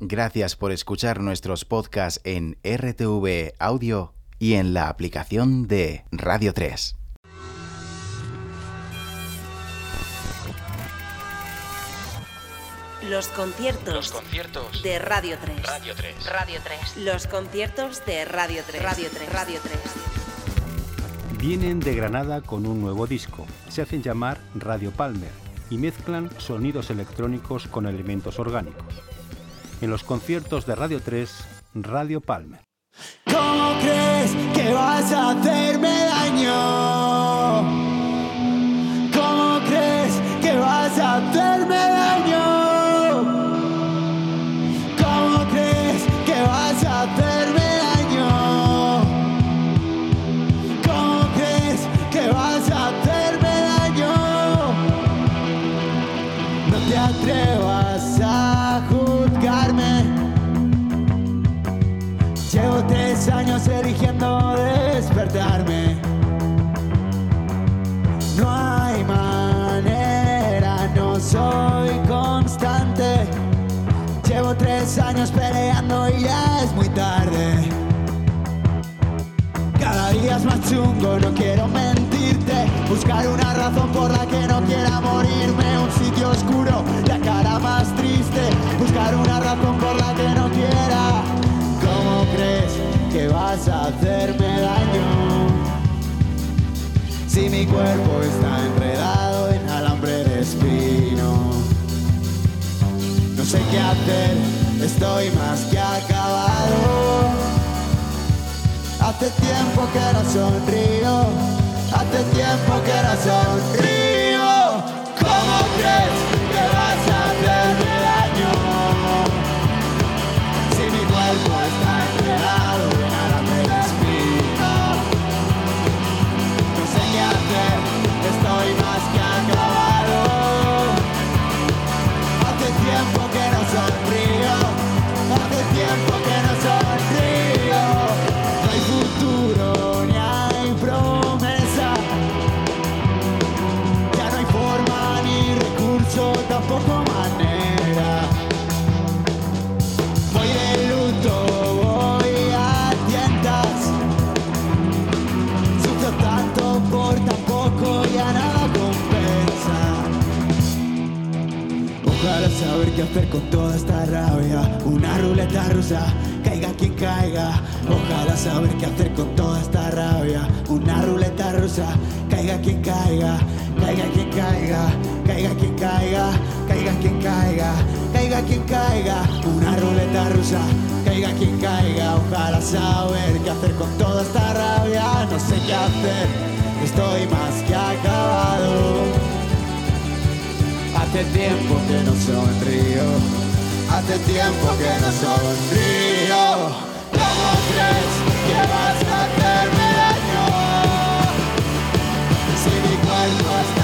Gracias por escuchar nuestros podcasts en RTV Audio y en la aplicación de Radio 3. Los conciertos, Los conciertos de Radio 3. Radio 3. Radio 3. Los conciertos de Radio 3. Radio 3. Radio 3. Vienen de Granada con un nuevo disco. Se hacen llamar Radio Palmer y mezclan sonidos electrónicos con elementos orgánicos. En los conciertos de Radio 3, Radio Palmer. ¿Cómo crees que vas a hacerme daño? ¿Cómo crees que vas a hacerme daño? ¿Cómo crees que vas a hacerme daño? ¿Cómo crees que vas a hacerme daño? No te atrevas años peleando y ya es muy tarde. Cada día es más chungo, no quiero mentirte. Buscar una razón por la que no quiera morirme. Un sitio oscuro, la cara más triste. Buscar una razón por la que no quiera. ¿Cómo crees que vas a hacerme daño? Si mi cuerpo está enredado en alambre de espino. No sé qué hacer, estoy más que acabado. Hace tiempo que no sonrío, hace tiempo que no sonrío. ¿Cómo crees Ojalá saber qué hacer con toda esta rabia. Una ruleta rusa, caiga quien caiga. Ojalá saber qué hacer con toda esta rabia. Una ruleta rusa, caiga quien caiga. Caiga quien caiga, caiga quien caiga, caiga quien caiga, caiga quien caiga. Una ruleta rusa, caiga quien caiga. Ojalá saber qué hacer con toda esta rabia. No sé qué hacer, estoy más que acabado. Hace tiempo que no sonrío, hace tiempo que no sonrío. ¿Cómo crees que vas a hacerme daño? Si mi cuerpo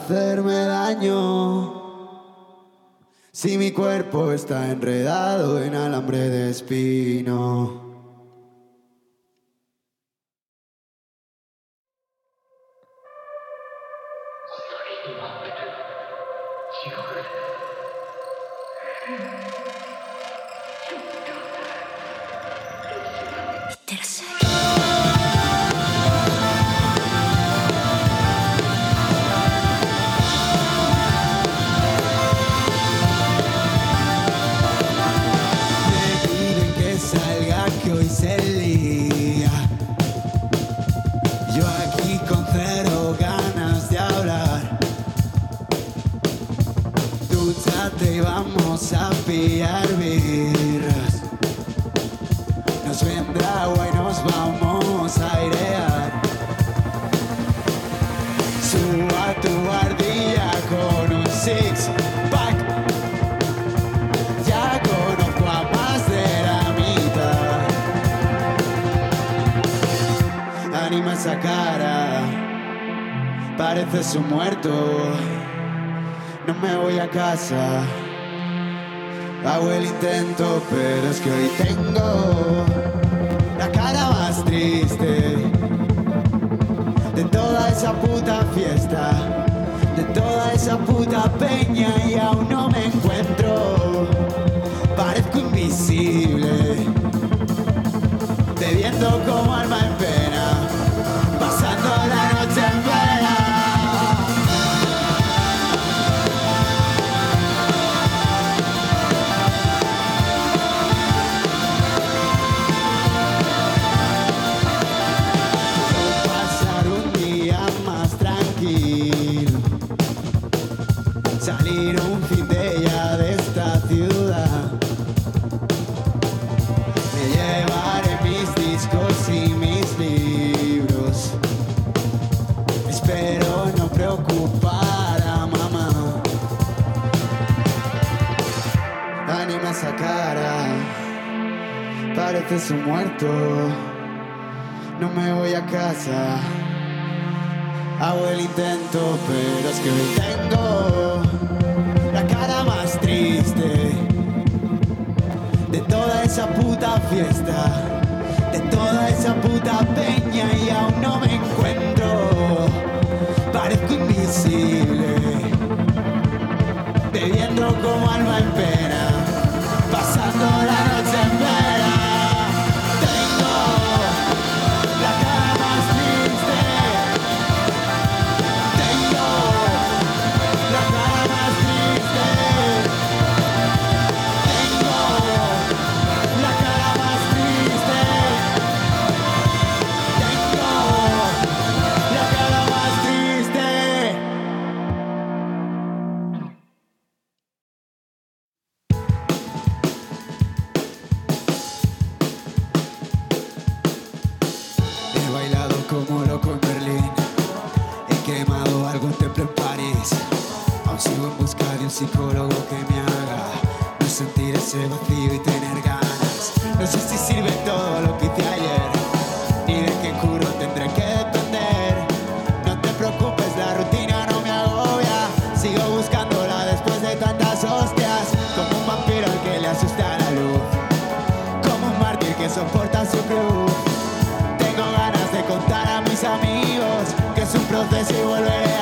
hacerme daño? Si mi cuerpo está enredado en alambre de espino. Dúchate y vamos a pillar birras. Nos vendrá agua y nos vamos a airear. Suba tu ardilla con un six pack. Ya conozco a más de la mitad. Anima esa cara, pareces un muerto. Me voy a casa. Hago el intento, pero es que hoy tengo la cara más triste de toda esa puta fiesta, de toda esa puta peña y aún esa puta fiesta, de toda esa puta peña y aún no me encuentro. Parezco invisible, bebiendo como alma en pena, pasando la noche quemado algún templo en París. Aún sigo en busca de un psicólogo que me haga no sentir ese vacío y tener ganas. No sé si sirve todo lo que hice ayer, ni de qué curro tendré que depender. No te preocupes, la rutina no me agobia. Sigo buscándola después de tantas hostias. Como un vampiro al que le asusta la luz. Como un mártir que soporta su cruz. Es un proceso y volveré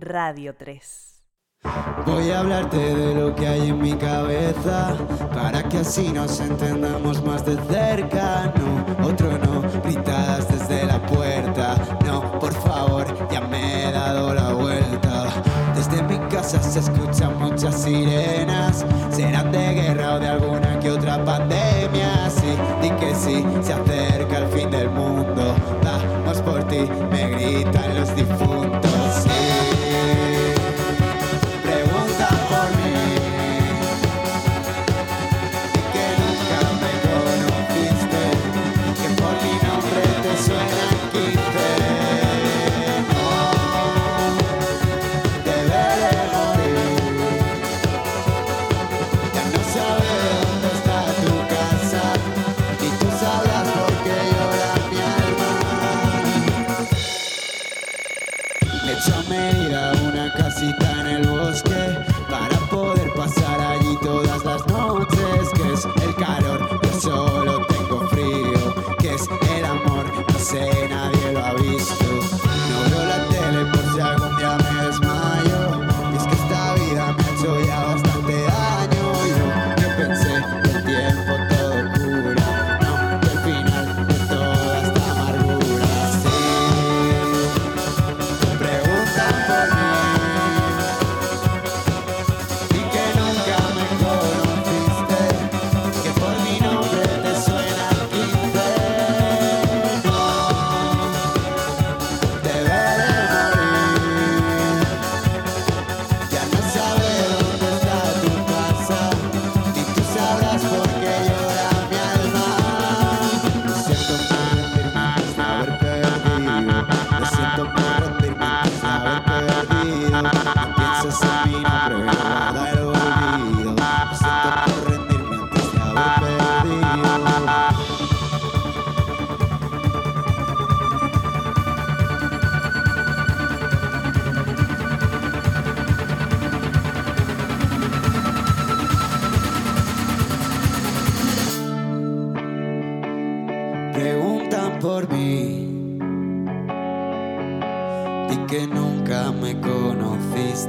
Radio 3. Voy a hablarte de lo que hay en mi cabeza para que así nos entendamos más de cerca. No, otro no, gritadas desde la puerta. No, por favor, ya me he dado la vuelta. Desde mi casa se escuchan muchas sirenas. Serán de guerra o de alguna que otra pandemia. Sí, di que sí, se acerca el fin del mundo. Vamos por ti, me gritan los difuntos.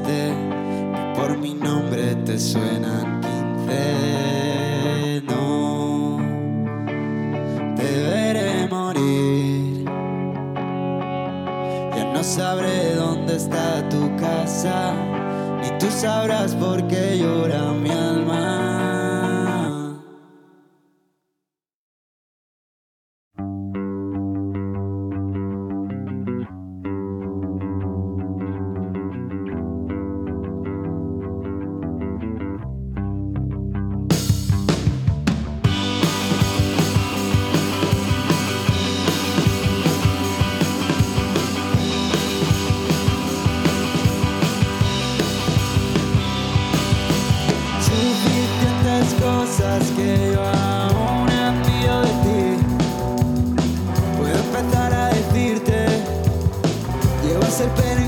triste, que por mi nombre te suenan 15. No, te veré morir. Ya no sabré dónde está tu casa, ni tú sabrás por qué decirte, llevas el pene.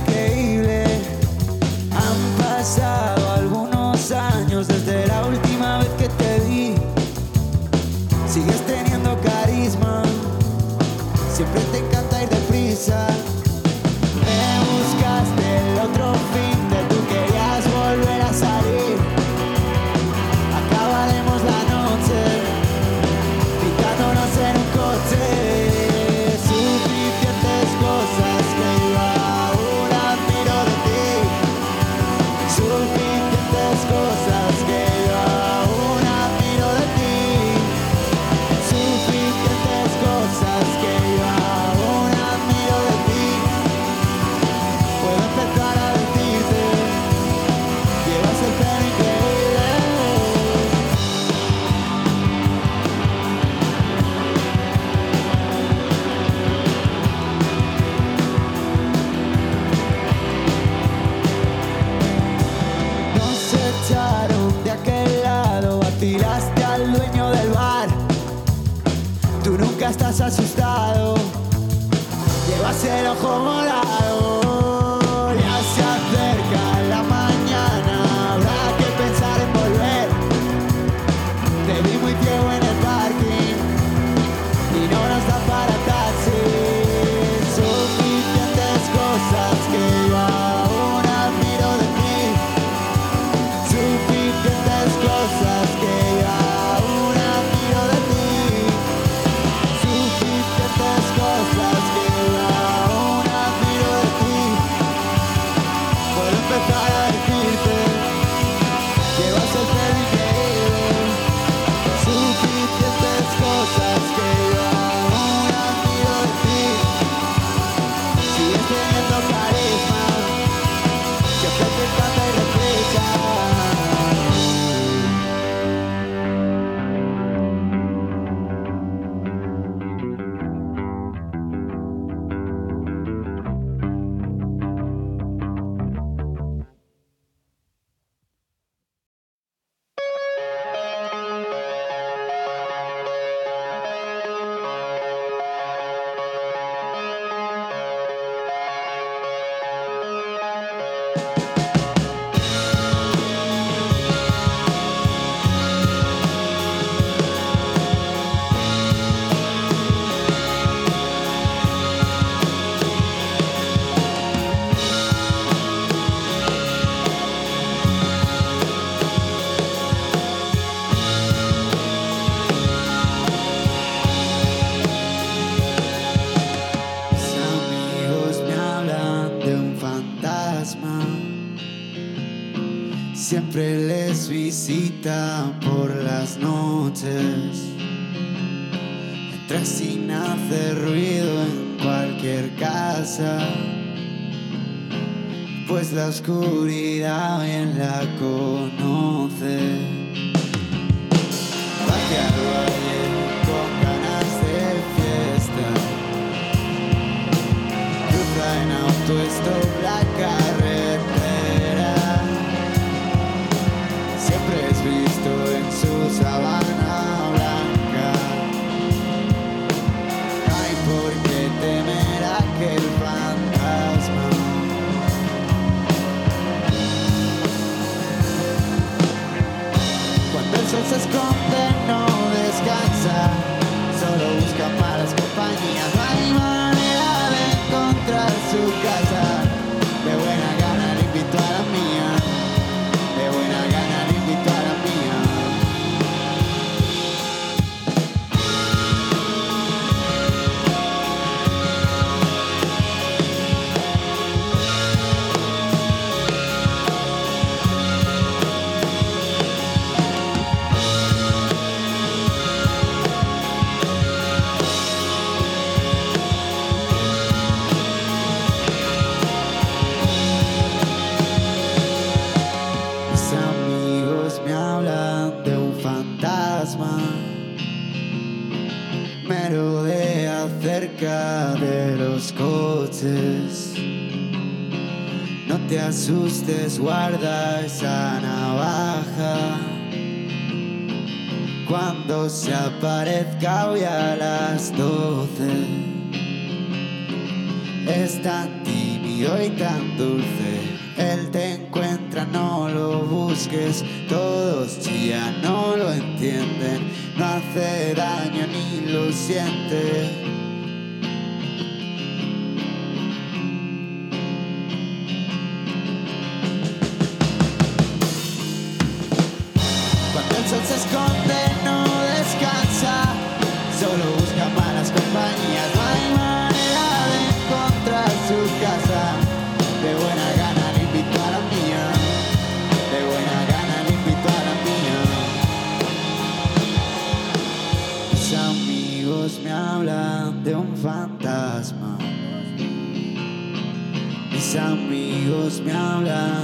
Por las noches. Entra sin hacer ruido en cualquier casa, pues la oscuridad bien la conoce. Asustes, guarda esa navaja. Cuando se aparezca hoy a las doce. Es tan tímido y tan dulce. Él te encuentra, no lo busques. Todos ya no lo entienden. No hace daño ni lo siente. Sol se esconde no descansa, solo busca malas compañías. No hay manera de encontrar su casa. De buena gana le invito a la mía. De buena gana le invito a la mía. Mis amigos me hablan de un fantasma. Mis amigos me hablan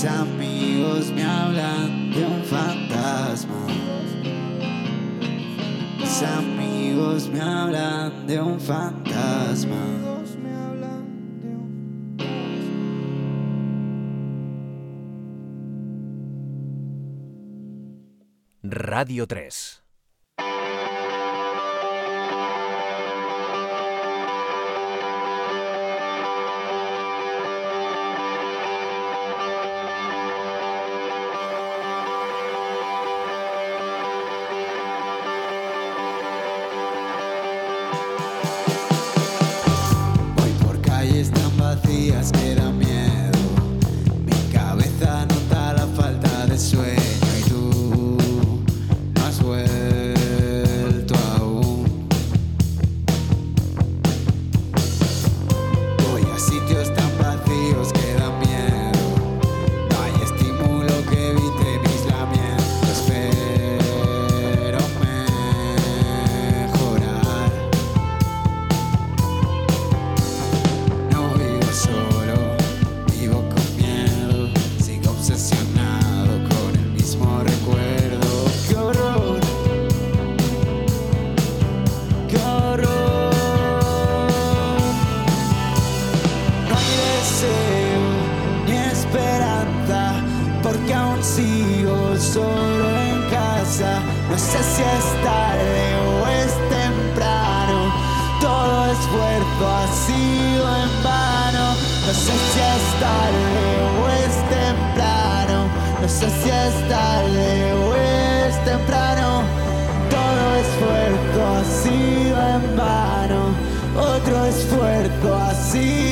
Mis amigos me hablan de un fantasma. Mis amigos me hablan de un fantasma. Radio 3. No sé si es tarde o es temprano, no sé si es tarde o es temprano. Todo esfuerzo ha sido en vano, otro esfuerzo ha sido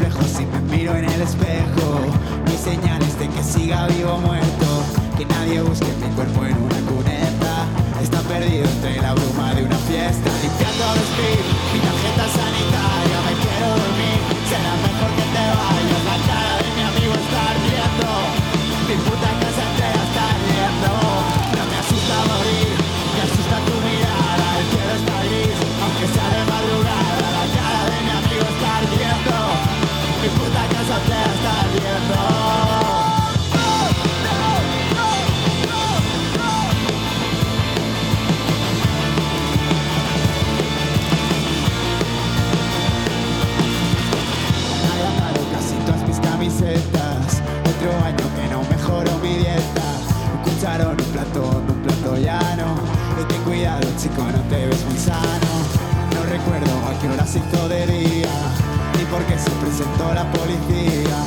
Si me miro en el espejo. Hay señales de que siga vivo o muerto. Que nadie busque mi cuerpo en una cuneta. Está perdido entre la bruma de una fiesta. Limpiando vestir, mi tarjeta sanitaria. Me quiero dormir, será mejor que cuidado, chico, no te ves muy sano. No recuerdo a qué hora se de día. Ni por qué se presentó la policía.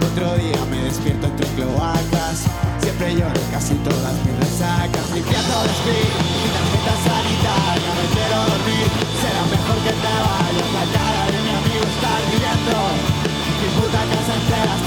Otro día me despierto entre cloacas. Siempre lloro casi todas mis resacas. Limpiando el speed, mi tarjeta sanitaria. Me quiero dormir, será mejor que te vayas. La cara de mi amigo está ardiendo. Mi puta casa entera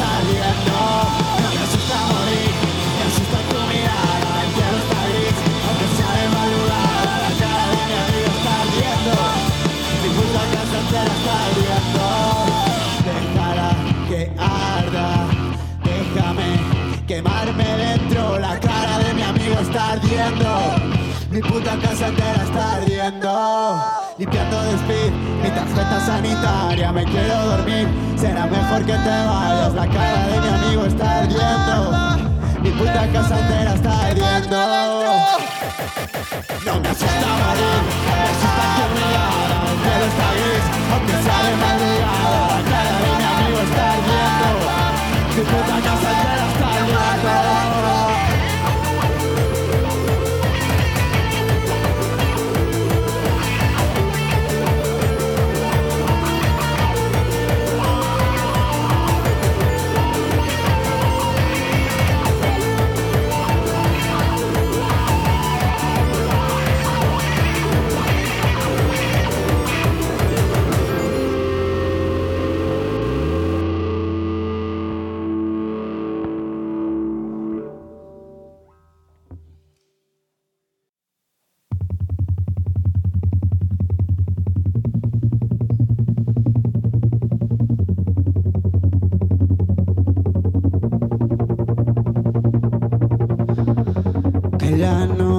Mi puta casa entera está ardiendo. Limpiando de speed, mi tarjeta sanitaria. Me quiero dormir, será mejor que te vayas. La cara de mi amigo está ardiendo. Mi puta casa entera está ardiendo. No me asusta morir,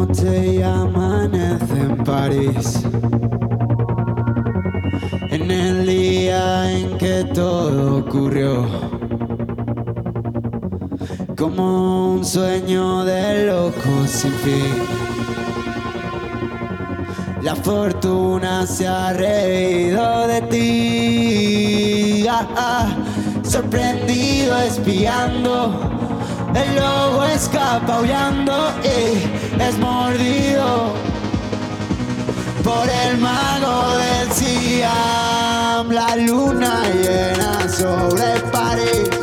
noche ya amanece en París. En el día en que todo ocurrió. Como un sueño de loco sin fin. La fortuna se ha reído de ti. Ah, ah, sorprendido espiando. El lobo escapa aullando y es mordido por el mago del Siam. La luna llena sobre París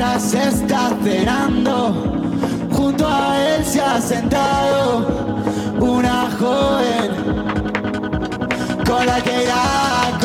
Mientras está cenando, junto a él se ha sentado una joven con la que irá